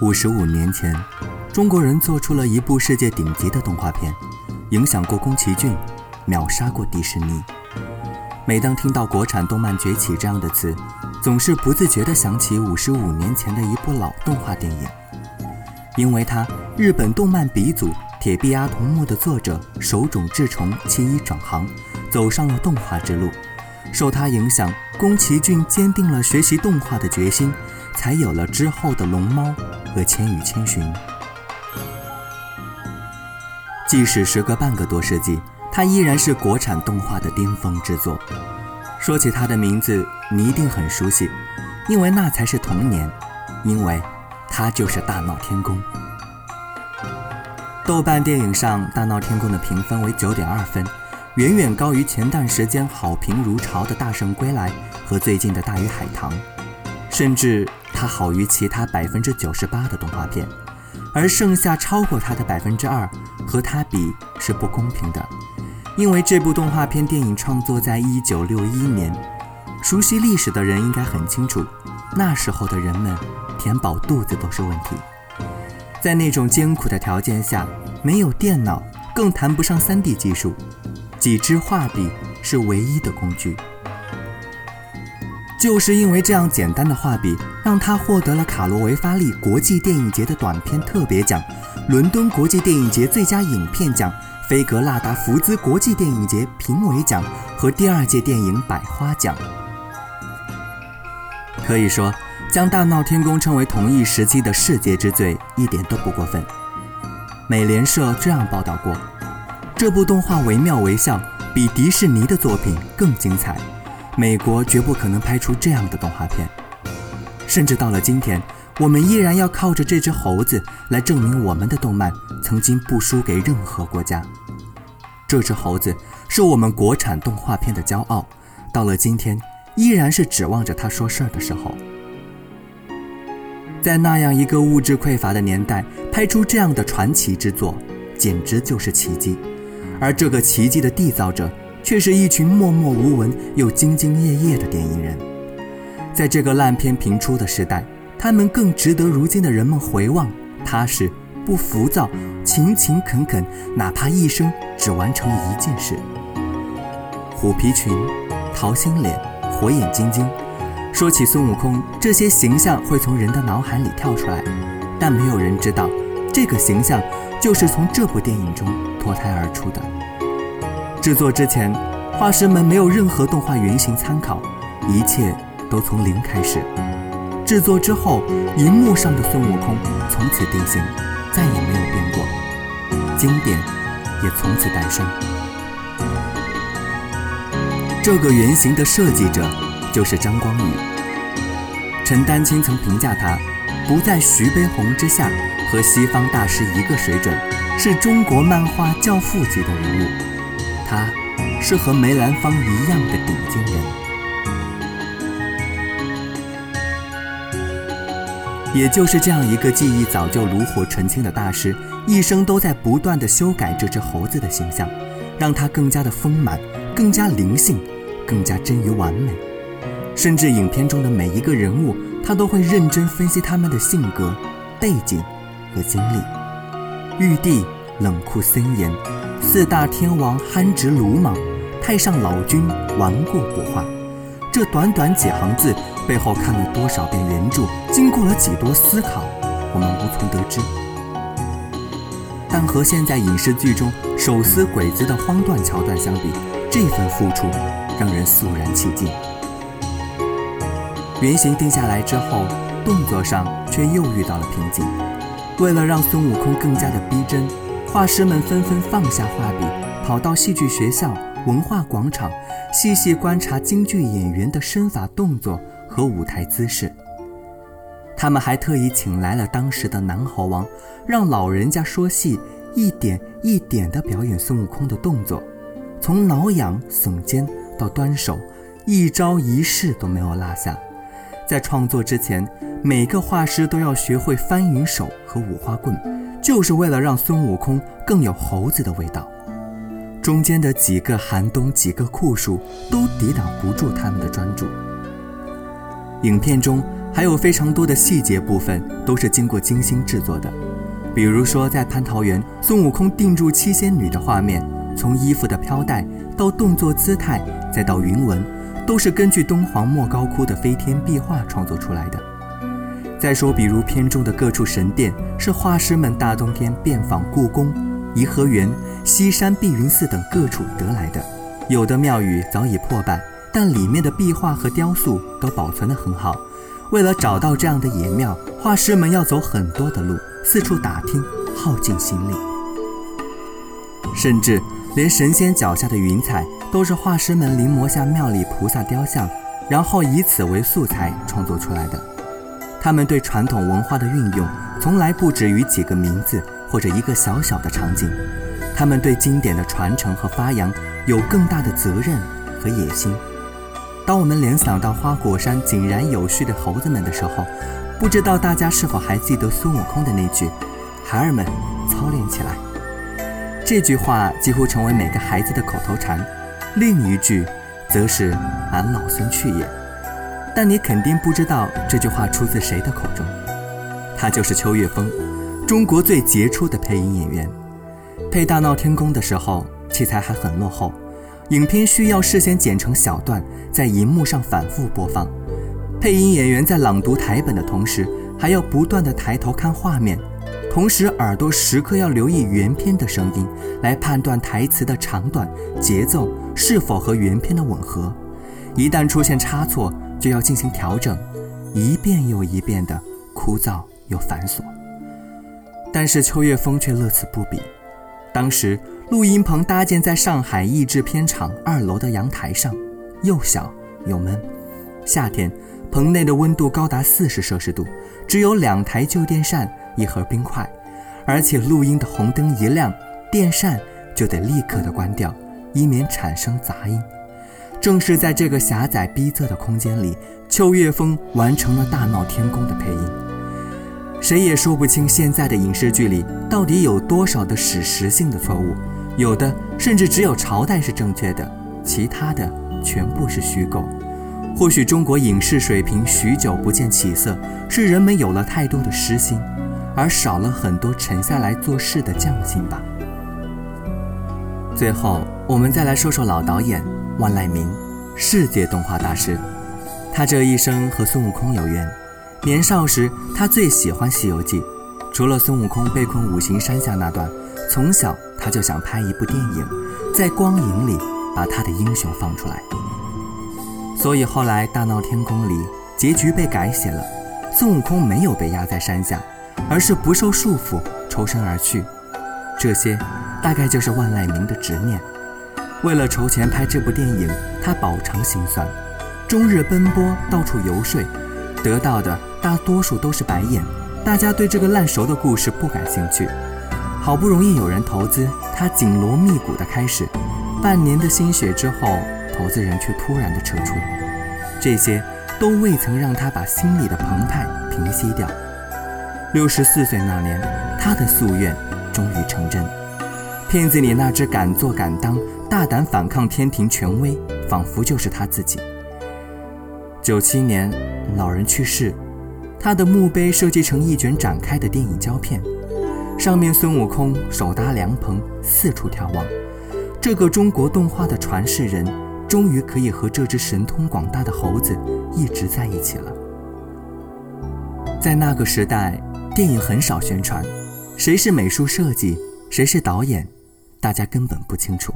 五十五年前，中国人做出了一部世界顶级的动画片，影响过宫崎骏，秒杀过迪士尼。每当听到国产动漫崛起这样的词，总是不自觉地想起五十五年前的一部老动画电影，因为它，日本动漫鼻祖铁臂阿童木的作者手冢治虫弃医转行，走上了动画之路。受他影响，宫崎骏坚定了学习动画的决心，才有了之后的龙猫。和《千与千寻》，即使时隔半个多世纪，它依然是国产动画的巅峰之作。说起它的名字，你一定很熟悉，因为那才是童年，因为它就是《大闹天宫》。豆瓣电影上，《大闹天宫》的评分为九点二分，远远高于前段时间好评如潮的《大圣归来》和最近的《大鱼海棠》，甚至。它好于其他百分之九十八的动画片，而剩下超过它的百分之二，和它比是不公平的。因为这部动画片电影创作在一九六一年，熟悉历史的人应该很清楚，那时候的人们填饱肚子都是问题。在那种艰苦的条件下，没有电脑，更谈不上 3D 技术，几支画笔是唯一的工具。就是因为这样简单的画笔，让他获得了卡罗维发利国际电影节的短片特别奖、伦敦国际电影节最佳影片奖、菲格拉达福兹国际电影节评委奖和第二届电影百花奖。可以说，将《大闹天宫》称为同一时期的世界之最，一点都不过分。美联社这样报道过：这部动画惟妙惟肖，比迪士尼的作品更精彩。美国绝不可能拍出这样的动画片，甚至到了今天，我们依然要靠着这只猴子来证明我们的动漫曾经不输给任何国家。这只猴子是我们国产动画片的骄傲，到了今天，依然是指望着它说事儿的时候。在那样一个物质匮乏的年代，拍出这样的传奇之作，简直就是奇迹。而这个奇迹的缔造者。却是一群默默无闻又兢兢业业的电影人，在这个烂片频出的时代，他们更值得如今的人们回望。踏实、不浮躁、勤勤恳恳，哪怕一生只完成一件事。虎皮裙、桃心脸、火眼金睛，说起孙悟空，这些形象会从人的脑海里跳出来，但没有人知道，这个形象就是从这部电影中脱胎而出的。制作之前，画师们没有任何动画原型参考，一切都从零开始。制作之后，银幕上的孙悟空从此定型，再也没有变过，经典也从此诞生。这个原型的设计者就是张光宇。陈丹青曾评价他，不在徐悲鸿之下，和西方大师一个水准，是中国漫画教父级的人物。他是和梅兰芳一样的顶尖人，也就是这样一个技艺早就炉火纯青的大师，一生都在不断的修改这只猴子的形象，让它更加的丰满，更加灵性，更加臻于完美。甚至影片中的每一个人物，他都会认真分析他们的性格、背景和经历。玉帝冷酷森严。四大天王憨直鲁莽，太上老君顽固古化。这短短几行字背后看了多少遍原著，经过了几多思考，我们无从得知。但和现在影视剧中手撕鬼子的荒诞桥段相比，这份付出让人肃然起敬。原型定下来之后，动作上却又遇到了瓶颈。为了让孙悟空更加的逼真。画师们纷纷放下画笔，跑到戏剧学校、文化广场，细细观察京剧演员的身法动作和舞台姿势。他们还特意请来了当时的南猴王，让老人家说戏，一点一点地表演孙悟空的动作，从挠痒、耸肩到端手，一招一式都没有落下。在创作之前，每个画师都要学会翻云手和五花棍。就是为了让孙悟空更有猴子的味道，中间的几个寒冬、几个酷暑都抵挡不住他们的专注。影片中还有非常多的细节部分都是经过精心制作的。比如说，在蟠桃园，孙悟空定住七仙女的画面，从衣服的飘带到动作姿态，再到云纹，都是根据敦煌莫高窟的飞天壁画创作出来的。再说，比如片中的各处神殿，是画师们大冬天遍访故宫、颐和园、西山碧云寺等各处得来的。有的庙宇早已破败，但里面的壁画和雕塑都保存得很好。为了找到这样的野庙，画师们要走很多的路，四处打听，耗尽心力。甚至连神仙脚下的云彩，都是画师们临摹下庙里菩萨雕像，然后以此为素材创作出来的。他们对传统文化的运用，从来不止于几个名字或者一个小小的场景。他们对经典的传承和发扬有更大的责任和野心。当我们联想到花果山井然有序的猴子们的时候，不知道大家是否还记得孙悟空的那句“孩儿们，操练起来”。这句话几乎成为每个孩子的口头禅。另一句，则是“俺老孙去也”。但你肯定不知道这句话出自谁的口中，他就是秋月峰，中国最杰出的配音演员。配《大闹天宫》的时候，器材还很落后，影片需要事先剪成小段，在荧幕上反复播放。配音演员在朗读台本的同时，还要不断的抬头看画面，同时耳朵时刻要留意原片的声音，来判断台词的长短、节奏是否和原片的吻合。一旦出现差错，就要进行调整，一遍又一遍的枯燥又繁琐。但是秋月峰却乐此不彼。当时录音棚搭建在上海译制片厂二楼的阳台上，又小又闷。夏天，棚内的温度高达四十摄氏度，只有两台旧电扇，一盒冰块，而且录音的红灯一亮，电扇就得立刻的关掉，以免产生杂音。正是在这个狭窄逼仄的空间里，秋月峰完成了《大闹天宫》的配音。谁也说不清现在的影视剧里到底有多少的史实性的错误，有的甚至只有朝代是正确的，其他的全部是虚构。或许中国影视水平许久不见起色，是人们有了太多的失心，而少了很多沉下来做事的匠心吧。最后，我们再来说说老导演。万籁鸣，世界动画大师，他这一生和孙悟空有缘。年少时，他最喜欢《西游记》，除了孙悟空被困五行山下那段，从小他就想拍一部电影，在光影里把他的英雄放出来。所以后来《大闹天宫》里结局被改写了，孙悟空没有被压在山下，而是不受束缚抽身而去。这些，大概就是万籁鸣的执念。为了筹钱拍这部电影，他饱尝辛酸，终日奔波，到处游说，得到的大多数都是白眼。大家对这个烂熟的故事不感兴趣。好不容易有人投资，他紧锣密鼓的开始，半年的心血之后，投资人却突然的撤出，这些都未曾让他把心里的澎湃平息掉。六十四岁那年，他的夙愿终于成真。片子里那只敢做敢当。大胆反抗天庭权威，仿佛就是他自己。九七年，老人去世，他的墓碑设计成一卷展开的电影胶片，上面孙悟空手搭凉棚，四处眺望。这个中国动画的传世人，终于可以和这只神通广大的猴子一直在一起了。在那个时代，电影很少宣传，谁是美术设计，谁是导演，大家根本不清楚。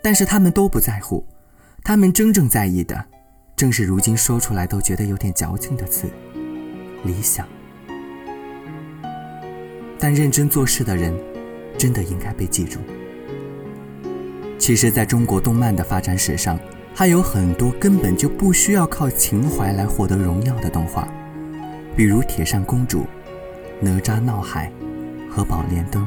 但是他们都不在乎，他们真正在意的，正是如今说出来都觉得有点矫情的词——理想。但认真做事的人，真的应该被记住。其实，在中国动漫的发展史上，还有很多根本就不需要靠情怀来获得荣耀的动画，比如《铁扇公主》《哪吒闹海》和《宝莲灯》。